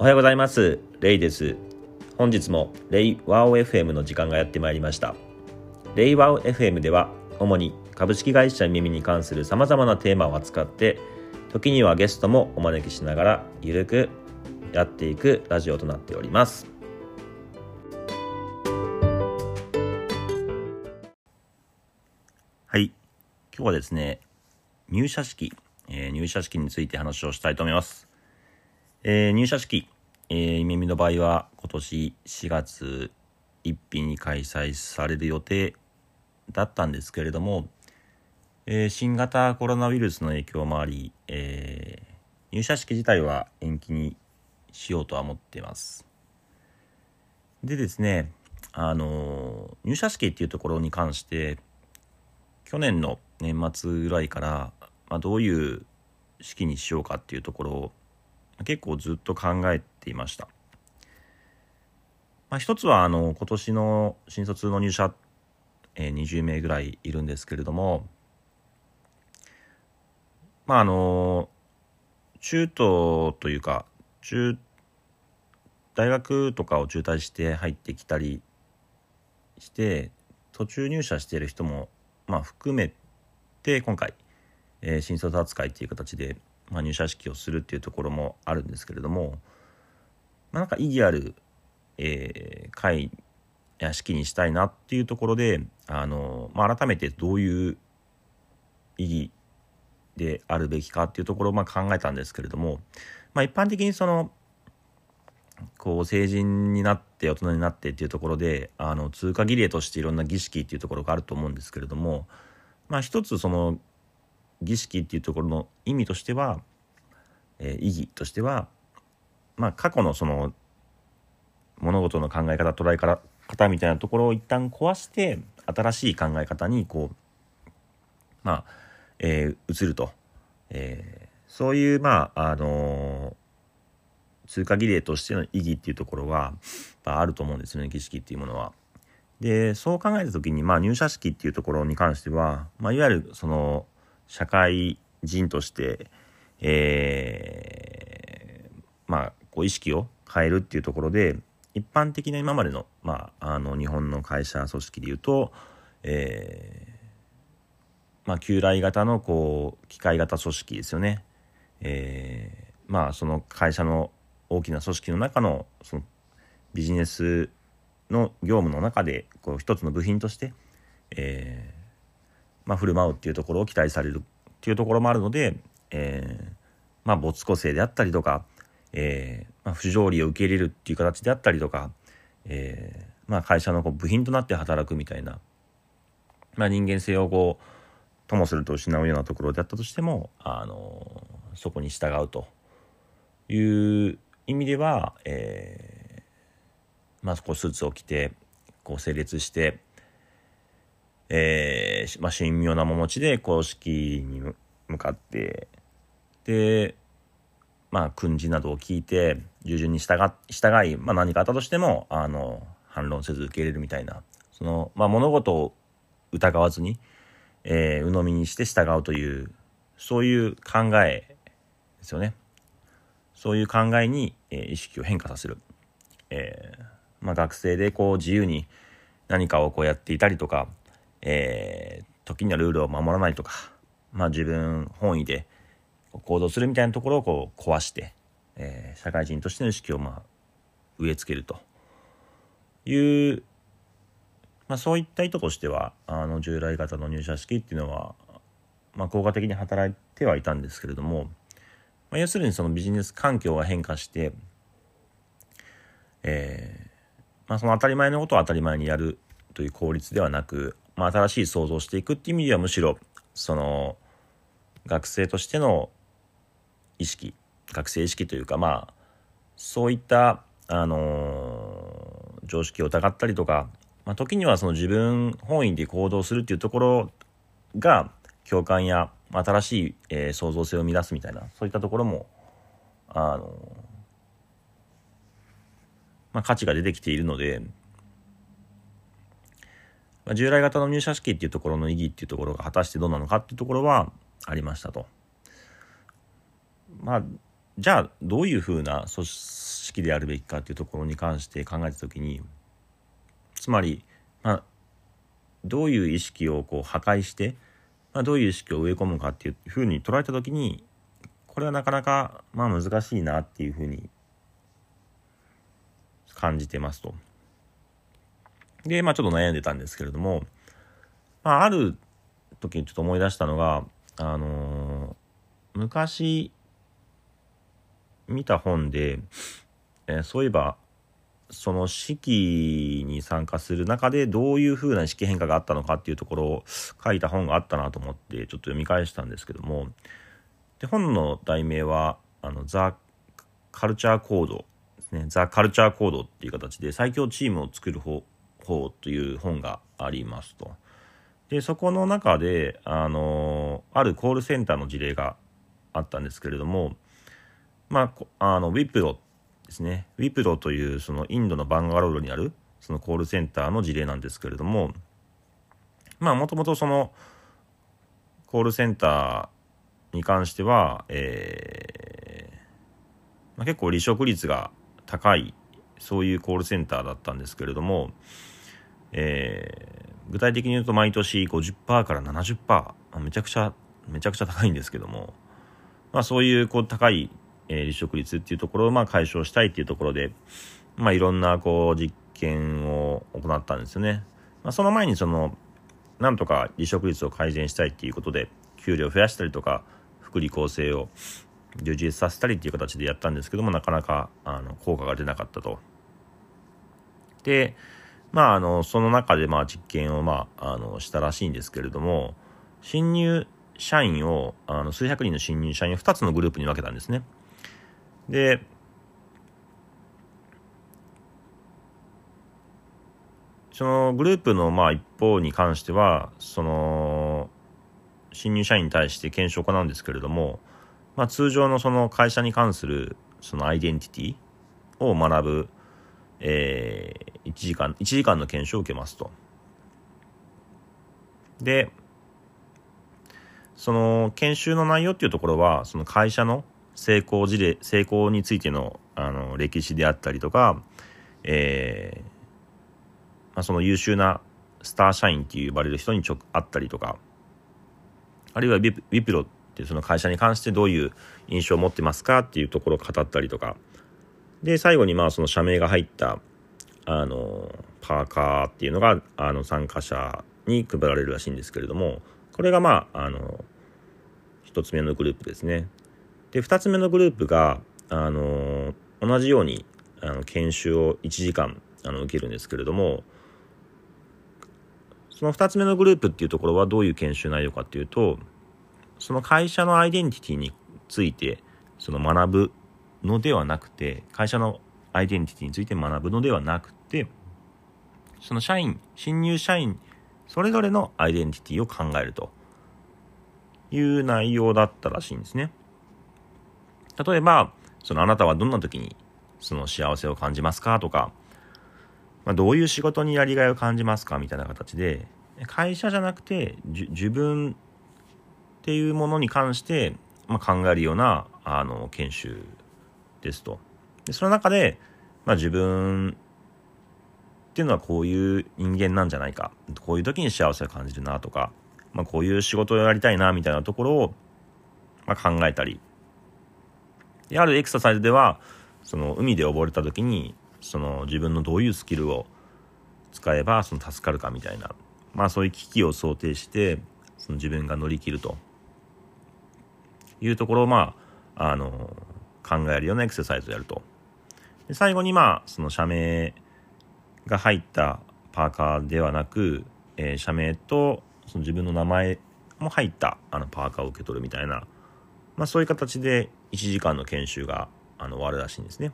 おはようございます。レイです。本日もレイワオ FM の時間がやってまいりました。レイワオ FM では主に株式会社耳に関する様々なテーマを扱って時にはゲストもお招きしながらゆるくやっていくラジオとなっております。はい。今日はですね入社式、えー、入社式について話をしたいと思います。えー、入社式、えー、耳の場合は今年4月1日に開催される予定だったんですけれども、えー、新型コロナウイルスの影響もあり、えー、入社式自体は延期にしようとは思っています。でですね、あの入社式っていうところに関して去年の年末ぐらいから、まあ、どういう式にしようかっていうところを結構ずっと考えていました。まあ、一つはあの今年の新卒の入社、えー、20名ぐらいいるんですけれどもまああの中途というか中大学とかを中退して入ってきたりして途中入社している人もまあ含めて今回、えー、新卒扱いっていう形でまあ、入社式をするっていうところもあるんですけれども、まあ、なんか意義ある、えー、会や式にしたいなっていうところであの、まあ、改めてどういう意義であるべきかっていうところをま考えたんですけれども、まあ、一般的にそのこう成人になって大人になってっていうところであの通過儀礼としていろんな儀式っていうところがあると思うんですけれどもまあ一つその儀式っていうところの意味としては、えー、意義としては、まあ、過去のその物事の考え方捉え方みたいなところを一旦壊して新しい考え方にこうまあ、えー、移ると、えー、そういうまああのー、通過儀礼としての意義っていうところは、まあ、あると思うんですよね儀式っていうものは。でそう考えた時に、まあ、入社式っていうところに関しては、まあ、いわゆるその社会人として、えー、まあ、こう意識を変えるっていうところで、一般的な今までの、まあ、あの、日本の会社組織でいうと、えー、まあ、旧来型の、こう、機械型組織ですよね。えー、まあ、その会社の大きな組織の中の、その、ビジネスの業務の中で、こう、一つの部品として、えー、まあ、振る舞うっていうところを期待されるっていうところもあるので、えー、まあ、没個性であったりとか、えー、まあ、不条理を受け入れるっていう形であったりとか、えー、まあ、会社のこう部品となって働くみたいな、まあ、人間性をこうともすると失うようなところであったとしても、あのそこに従うという意味では、え、まあ、こうスーツを着てこう整列してえー、まあ、神妙な面持ちで公式に向かって、で、まあ、訓示などを聞いて、従順に従従い、まあ、何かあったとしても、あの、反論せず受け入れるみたいな、その、まあ、物事を疑わずに、えー、鵜呑みにして従うという、そういう考えですよね。そういう考えに、えー、意識を変化させる。えー、まあ、学生でこう自由に何かをこうやっていたりとか、えー、時にはルールを守らないとか、まあ自分本位で行動するみたいなところをこう壊して、えー、社会人としての意識をまあ植え付けると。いう、まあそういった意図としては、あの従来型の入社式っていうのは、まあ効果的に働いてはいたんですけれども、まあ、要するにそのビジネス環境が変化して、えー、まあその当たり前のことを当たり前にやるという効率ではなく、まあ、新しい想像をしていくっていう意味ではむしろその学生としての意識学生意識というかまあそういったあのー、常識を疑ったりとか、まあ、時にはその自分本位で行動するっていうところが共感や新しい、えー、創造性を生み出すみたいなそういったところもあのー、まあ、価値が出てきているのでまあ、従来型の入社式っていうところの意義っていうところが果たしてどうなのかっていうところはありましたと。まあ、じゃあどういうふうな組式であるべきかっていうところに関して考えた時につまり、まあ、どういう意識をこう破壊して、まあ、どういう意識を植え込むかっていうふうに捉えた時にこれはなかなかまあ難しいなっていうふうに感じてますと。で、まあちょっと悩んでたんですけれども、まあある時にちょっと思い出したのが、あのー、昔見た本で、えー、そういえば、その式に参加する中でどういうふうな式変化があったのかっていうところを書いた本があったなと思ってちょっと読み返したんですけどもで本の題名はあのザ・カルチャーコードですね。ザ・カルチャーコードっていう形で最強チームを作る方法という本がありますとでそこの中であのあるコールセンターの事例があったんですけれどもまあ、あの、ウィプロですね。ウィプロというそのインドのバンガロールにあるそのコールセンターの事例なんですけれども、まあ、もともとそのコールセンターに関しては、えーまあ、結構離職率が高い、そういうコールセンターだったんですけれども、えー、具体的に言うと毎年50%から70%、めちゃくちゃ、めちゃくちゃ高いんですけども、まあそういうこう高いえー、離職率っていうところをまあ解消したいっていうところで、まあ、いろんなこう実験を行ったんですよね。まあ、その前にそのなんとか離職率を改善したいっていうことで給料を増やしたりとか福利厚生を充実させたりっていう形でやったんですけどもなかなかあの効果が出なかったと。でまああのその中でまあ実験をまああのしたらしいんですけれども新入社員をあの数百人の新入社員を2つのグループに分けたんですね。で、そのグループのまあ一方に関しては、その、新入社員に対して検証を行うんですけれども、まあ、通常のその会社に関するそのアイデンティティを学ぶ、えー、1時間、1時間の検証を受けますと。で、その研修の内容っていうところは、その会社の成功事例成功についてのあの歴史であったりとか、えーまあ、その優秀なスター社員って呼ばれる人にちょ会ったりとかあるいはウィプロっていうその会社に関してどういう印象を持ってますかっていうところを語ったりとかで最後にまあその社名が入ったあのパーカーっていうのがあの参加者に配られるらしいんですけれどもこれがまああの一つ目のグループですね。で2つ目のグループが、あの同じようにあの研修を1時間あの受けるんですけれどもその2つ目のグループっていうところはどういう研修内容かっていうとその会社のアイデンティティについてその学ぶのではなくて会社のアイデンティティについて学ぶのではなくてその社員新入社員それぞれのアイデンティティを考えるという内容だったらしいんですね。例えば、そのあなたはどんな時にその幸せを感じますかとか、まあ、どういう仕事にやりがいを感じますかみたいな形で、会社じゃなくて、自分っていうものに関して、まあ、考えるような、あの、研修ですと。で、その中で、まあ、自分っていうのはこういう人間なんじゃないか。こういう時に幸せを感じるなとか、まあ、こういう仕事をやりたいなみたいなところを、まあ、考えたりであるエクササイズではその海で溺れた時にその自分のどういうスキルを使えばその助かるかみたいなまあそういう危機を想定してその自分が乗り切るというところをまああの考えるようなエクササイズをやるとで最後にまあその社名が入ったパーカーではなく、えー、社名とその自分の名前も入ったあのパーカーを受け取るみたいなまあ、そういう形で1時間の研修があの終わるらしいんですね。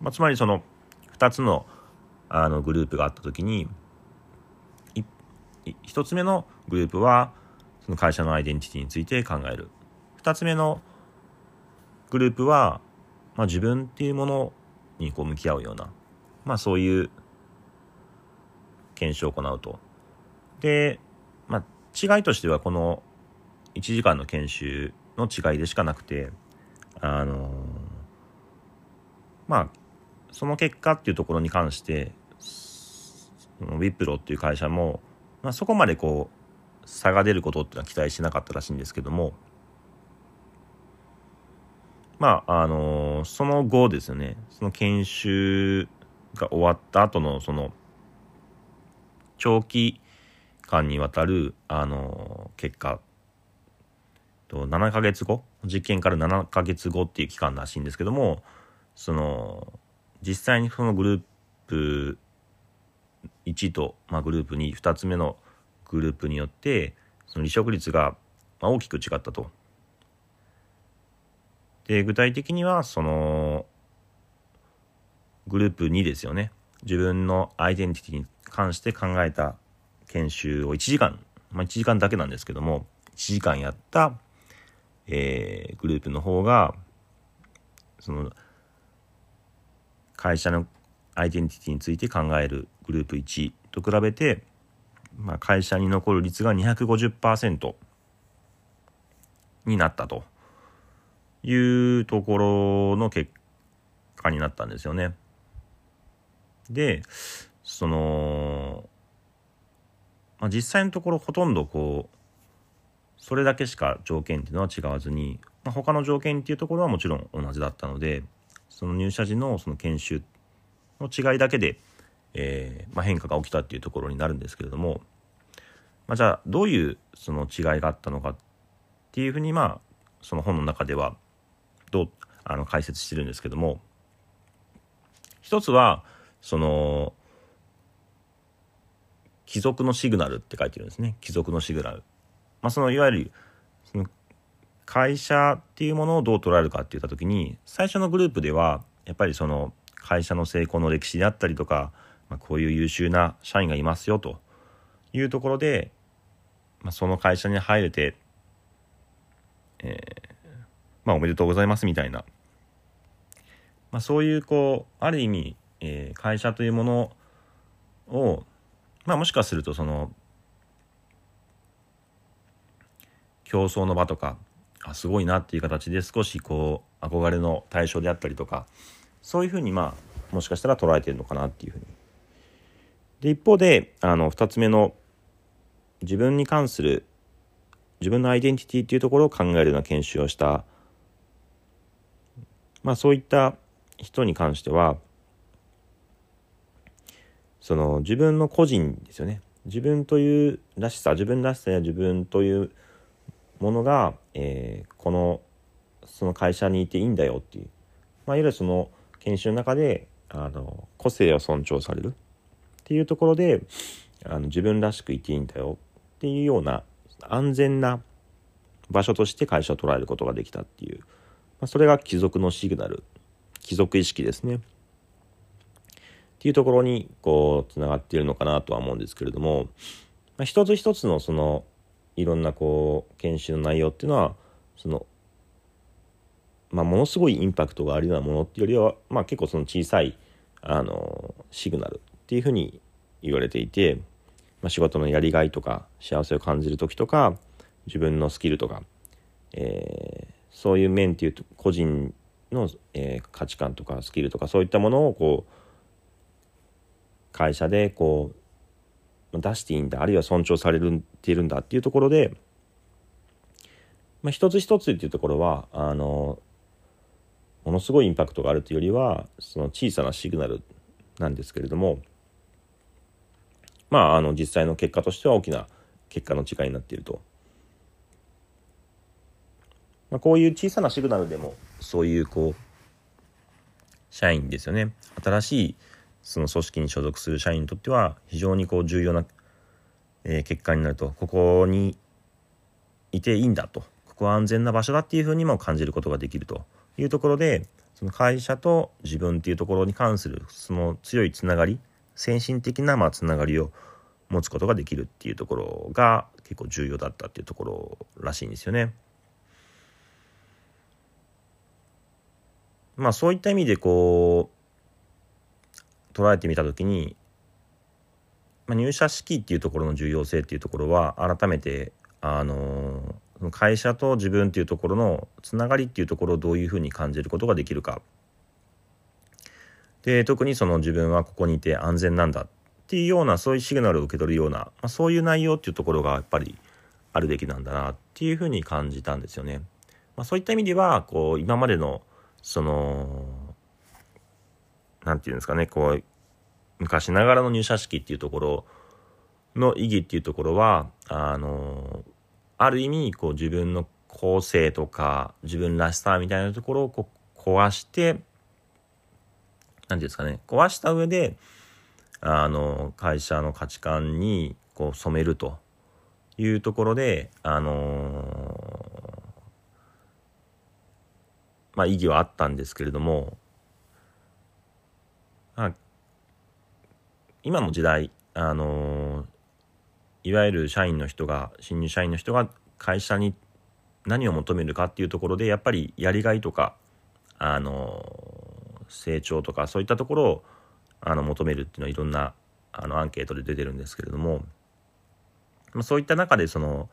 まあ、つまりその2つのあのグループがあった時に1つ目のグループはその会社のアイデンティティについて考える2つ目のグループは、まあ、自分っていうものにこう向き合うような、まあ、そういう検証を行うと。で、まあ、違いとしてはこの1時間の研修の違いでしかなくて、あのまあその結果っていうところに関してウィップロっていう会社も、まあ、そこまでこう差が出ることっていうのは期待してなかったらしいんですけどもまああのその後ですね。その研修が終わった後のその長期間にわたるあの結果。と7ヶ月後？実験から7ヶ月後っていう期間らしいんですけどもその実際にそのグループ1と、まあ、グループ22つ目のグループによってその離職率が大きく違ったと。で具体的にはそのグループ2ですよね。自分のアイデンティティに関して考えた研修を1時間、まあ、1時間だけなんですけども1時間やった、えー、グループの方がその会社のアイデンティティについて考えるグループ1と比べて、まあ、会社に残る率が250%になったと。いうところの結果になったんですよね。でその、まあ、実際のところほとんどこうそれだけしか条件っていうのは違わずに、まあ、他の条件っていうところはもちろん同じだったのでその入社時のその研修の違いだけで、えーまあ、変化が起きたっていうところになるんですけれども、まあ、じゃあどういうその違いがあったのかっていうふうにまあその本の中ではどうあの解説してるんですけども一つはその貴族のシグナルって書いてるんですね貴族のシグナル。まあ、そのいわゆるその会社っていうものをどう捉えるかって言った時に最初のグループではやっぱりその会社の成功の歴史であったりとか、まあ、こういう優秀な社員がいますよというところで、まあ、その会社に入れて、えー、まあおめでとうございますみたいな、まあ、そういうこうある意味、えー、会社というものを、まあ、もしかするとその競争の場とかあすごいなっていう形で少しこう憧れの対象であったりとかそういうふうにまあもしかしたら捉えてるのかなっていうふうに。で一方であの2つ目の自分に関する自分のアイデンティティっていうところを考えるような研修をしたまあそういった人に関してはその自分の個人ですよね。自分というらしさ自分らしさや自分というものが、えー、このその会社にいていいんだよっていう、まあ、いわゆるその研修の中であの個性を尊重される。っていうところであの自分らしくいていいんだよっていうような安全な場所として会社を捉えることができたっていう、ま、それが貴族のシグナル。貴族意識ですね。っていうところにこうつながっているのかなとは思うんですけれども、まあ、一つ一つのそのいろんなこう研修の内容っていうのはそのまあ、ものすごいインパクトがあるようなものっていうよりは、まあ、結構その小さいあのシグナルっていうふうに言われていて、まあ、仕事のやりがいとか幸せを感じる時とか自分のスキルとか、え、そういう面っていうと個人の、えー、価値観とかスキルとかそういったものをこう会社でこう出していいんだあるいは尊重されているんだっていうところで、まあ、一つ一つっていうところはあのものすごいインパクトがあるというよりはその小さなシグナルなんですけれどもまああの実際の結果としては大きな結果の違いになっていると。まあ、こういう小さなシグナルでもそういうこう社員ですよね。新しいその組織に所属する社員にとっては非常にこう重要な、え、結果になると。ここにいていいんだと。ここは安全な場所だっていうふうにも感じることができると。いうところでその会社と自分っていうところに関するその強いつながり先進的なまあつながりを持つことができるっていうところが結構重要だったっていうところらしいんですよね。まあそういった意味でこう捉えてみた時に、まあ、入社式っていうところの重要性っていうところは改めてあの会社と自分っていうところのつながりっていうところをどういうふうに感じることができるかで特にその自分はここにいて安全なんだっていうようなそういうシグナルを受け取るような、まあ、そういう内容っていうところがやっぱりあるべきなんだなっていうふうに感じたんですよね。まあ、そういった意味ではこう今までのその何て言うんですかねこう昔ながらの入社式っていうところの意義っていうところはあのある意味こう自分の個性とか自分らしさみたいなところをこう壊して何て言うんですかね壊した上であの会社の価値観にこう染めるというところであのまあ意義はあったんですけれども、まあ、今の時代あのいわゆる社員の人が新入社員の人が会社に何を求めるかっていうところでやっぱりやりがいとかあの成長とかそういったところをあの求めるっていうのはいろんなあのアンケートで出てるんですけれども、まあ、そういった中でその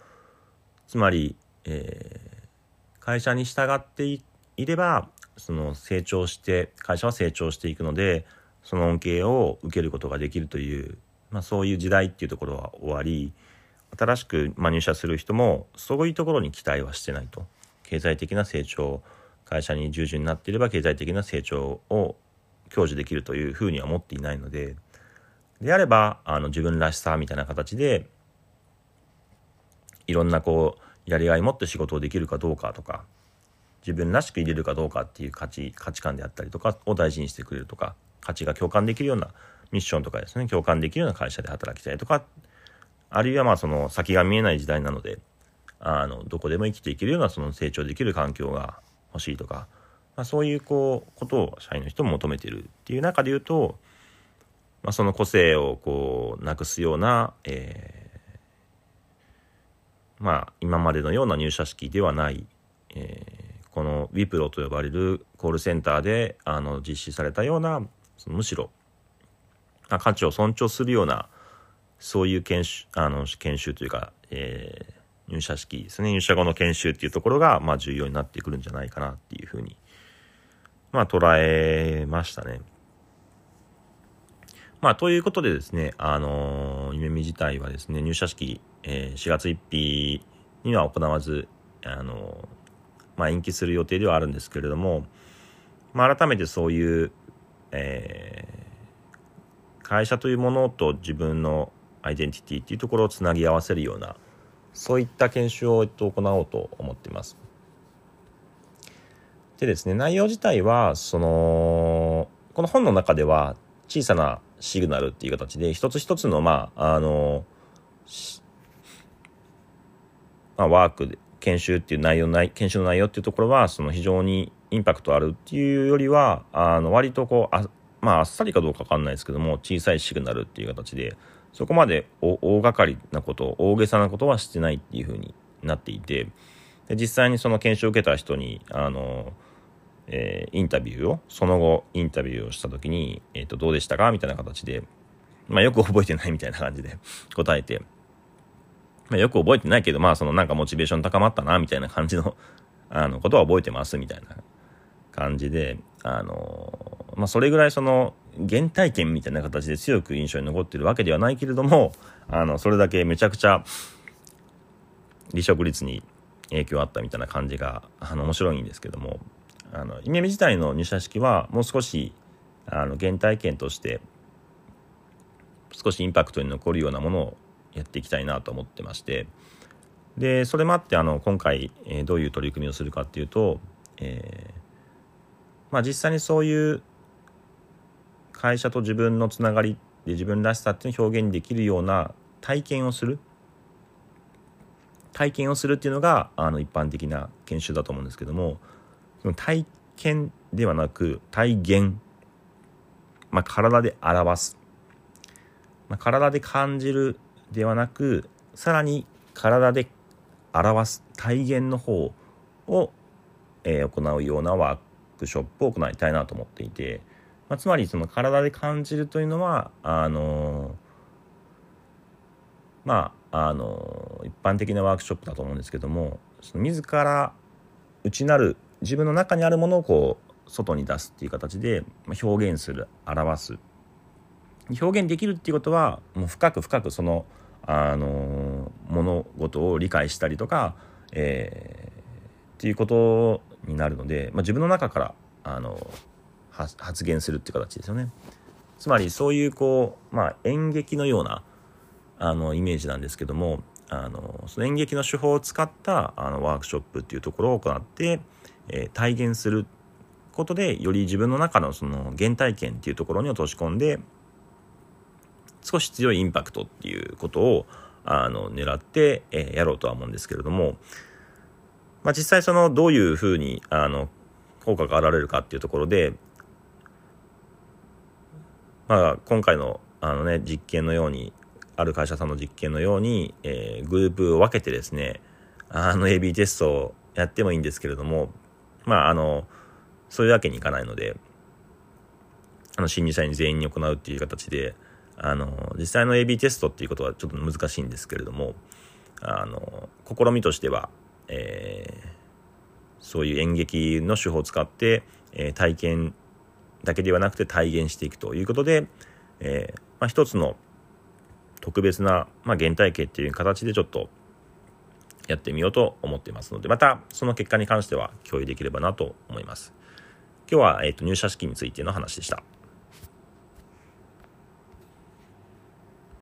つまり、えー、会社に従っていいればその成長して会社は成長していくのでその恩恵を受けることができるという、まあ、そういう時代っていうところは終わり新しく入社する人もそういうところに期待はしてないと。経済的な成長会社に従順になっていれば経済的な成長を享受できるというふうには思っていないのでであればあの自分らしさみたいな形でいろんなこうやりがい持って仕事をできるかどうかとか自分らしく入れるかどうかっていう価値価値観であったりとかを大事にしてくれるとか価値が共感できるようなミッションとかですね共感できるような会社で働きたいとかあるいはまあその先が見えない時代なのであのどこでも生きていけるようなその成長できる環境が欲しいとか、まあ、そういうこうことを社員の人も求めてるっていう中で言うと、まあ、その個性をこうなくすような、えー、まあ今までのような入社式ではない、えー、このウィプロと呼ばれるコールセンターであの実施されたようなむしろ価値を尊重するようなそういう研修あの研修というか、えー、入社式ですね入社後の研修っていうところが、まあ、重要になってくるんじゃないかなっていうふうに、まあ、捉えましたね。まあ、ということでですね、あのー、夢見自体はですね、入社式、えー、4月1日には行わず、あの、まあ、延期する予定ではあるんですけれども、まあ、改めてそういう、えー、会社というものと自分のアイデンティティっていうところをつなぎ合わせるような、そういった研修を、行おうと思っています。でですね、内容自体は、その、この本の中では、小さなシグナルっていう形で、一つ一つの、まあ、あの、まあ、ワークで、研修っていう内容ない研修の内容っていうところはその非常にインパクトあるっていうよりはあの割とこうあまああっさりかどうか分かんないですけども小さいシグナルっていう形でそこまで大掛かりなこと大げさなことはしてないっていうふうになっていてで実際にその研修を受けた人にあの、えー、インタビューをその後インタビューをした時に、えーと、どうでしたかみたいな形で、まあ、よく覚えてないみたいな感じで答えて、まあ、よく覚えてないけどまあそのなんかモチベーション高まったなみたいな感じの あのことは覚えてますみたいな感じであのまあそれぐらいその原体験みたいな形で強く印象に残ってるわけではないけれどもあのそれだけめちゃくちゃ離職率に影響あったみたいな感じがあの面白いんですけどもあのイメージ自体の入社式はもう少しあの原体験として少しインパクトに残るようなものをやっていきたいなと思ってまして。でそれもあってあの今回、えー、どういう取り組みをするかっていうと、えーまあ、実際にそういう会社と自分のつながりで自分らしさっていうのを表現できるような体験をする。体験をするっていうのがあの一般的な研修だと思うんですけどもその体験ではなく体現、まあ、体で表す、まあ、体で感じるではなくさらに体で表す体現の方を、えー、行うようなワークショップを行いたいなと思っていて。まあ、つまりその体で感じるというのはあのまああの一般的なワークショップだと思うんですけどもその自ら内なる自分の中にあるものをこう外に出すっていう形で表現する表す表現できるっていうことはもう深く深くそのあの物事を理解したりとか、えー、っていうことになるので、まあ、自分の中からあの発言するっていう形ですよね。つまりそういうこう、まあ、演劇のようなあのイメージなんですけどもあのその演劇の手法を使ったあのワークショップっていうところを行って、えー、体現することでより自分の中のその原体験っていうところに落とし込んで少し強いインパクトっていうことをあの狙って、え、やろうとは思うんですけれども、まあ、実際そのどういうふうにあの効果が現れるかっていうところで、まあ、今回のあの、ね、実験のようにある会社さんの実験のように、えー、グループを分けてですねあの AB テストをやってもいいんですけれどもまああのそういうわけにいかないのであの心理社員全員に行うっていう形であの実際の AB テストっていうことはちょっと難しいんですけれどもあの試みとしては、えー、そういう演劇の手法を使って、えー、体験だけではなくて体現していくということで、えーまあ、一つの特別な、まあ、原体系っていう形でちょっとやってみようと思っていますのでまたその結果に関しては共有できればなと思います。今日は、えーと入社式についての話でした。